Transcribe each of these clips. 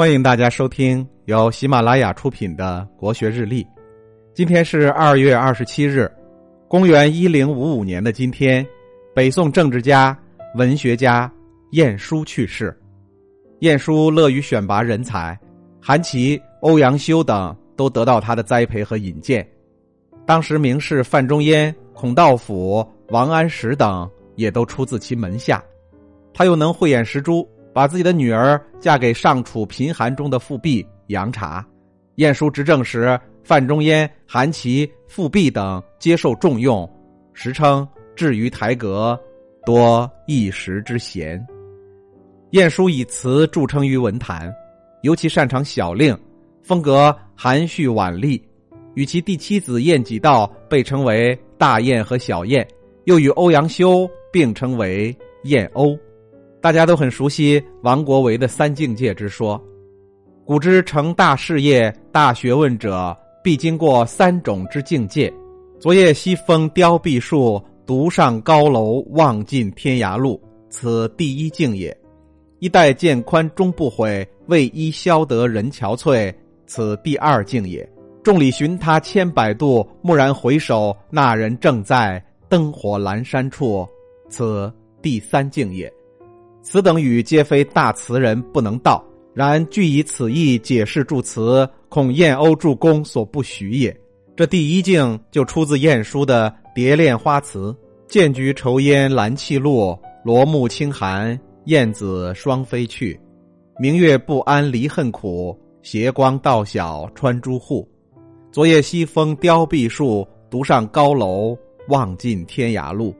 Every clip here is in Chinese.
欢迎大家收听由喜马拉雅出品的《国学日历》。今天是二月二十七日，公元一零五五年的今天，北宋政治家、文学家晏殊去世。晏殊乐于选拔人才，韩琦、欧阳修等都得到他的栽培和引荐。当时名士范仲淹、孔道辅、王安石等也都出自其门下。他又能慧眼识珠。把自己的女儿嫁给尚处贫寒中的富弼杨察，晏殊执政时，范仲淹、韩琦、富弼等接受重用，时称至于台阁，多一时之贤。晏殊以词著称于文坛，尤其擅长小令，风格含蓄婉丽，与其第七子晏几道被称为大晏和小晏，又与欧阳修并称为晏欧。大家都很熟悉王国维的三境界之说。古之成大事业、大学问者，必经过三种之境界。昨夜西风凋碧树，独上高楼，望尽天涯路。此第一境也。衣带渐宽终不悔，为伊消得人憔悴。此第二境也。众里寻他千百度，蓦然回首，那人正在灯火阑珊处。此第三境也。此等语皆非大词人不能道，然据以此意解释助词，恐晏欧助攻所不许也。这第一境就出自晏殊的《蝶恋花》词：“剑菊愁烟兰泣落，罗幕轻寒，燕子双飞去。明月不安离恨苦，斜光到晓穿朱户。昨夜西风凋碧树，独上高楼，望尽天涯路。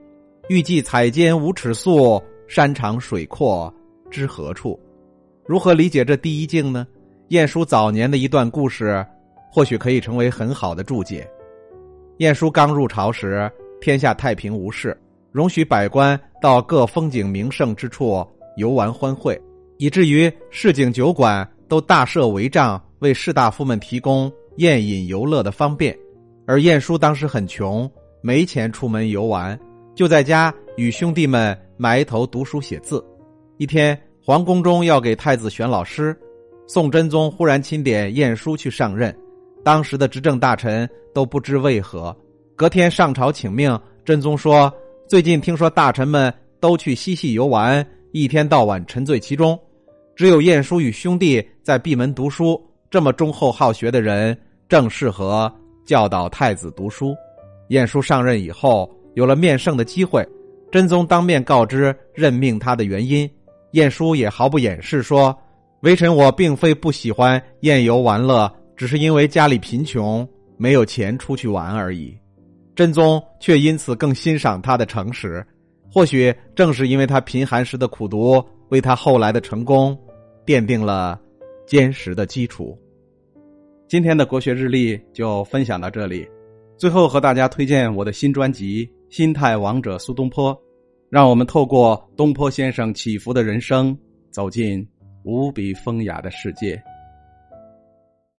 欲寄彩笺无尺素。”山长水阔知何处？如何理解这第一境呢？晏殊早年的一段故事，或许可以成为很好的注解。晏殊刚入朝时，天下太平无事，容许百官到各风景名胜之处游玩欢会，以至于市井酒馆都大设帷帐，为士大夫们提供宴饮游乐的方便。而晏殊当时很穷，没钱出门游玩，就在家与兄弟们。埋头读书写字，一天，皇宫中要给太子选老师，宋真宗忽然钦点晏殊去上任，当时的执政大臣都不知为何。隔天上朝请命，真宗说：“最近听说大臣们都去嬉戏游玩，一天到晚沉醉其中，只有晏殊与兄弟在闭门读书。这么忠厚好学的人，正适合教导太子读书。”晏殊上任以后，有了面圣的机会。真宗当面告知任命他的原因，晏殊也毫不掩饰说：“微臣我并非不喜欢宴游玩乐，只是因为家里贫穷，没有钱出去玩而已。”真宗却因此更欣赏他的诚实，或许正是因为他贫寒时的苦读，为他后来的成功奠定了坚实的基础。今天的国学日历就分享到这里，最后和大家推荐我的新专辑。心态王者苏东坡，让我们透过东坡先生起伏的人生，走进无比风雅的世界。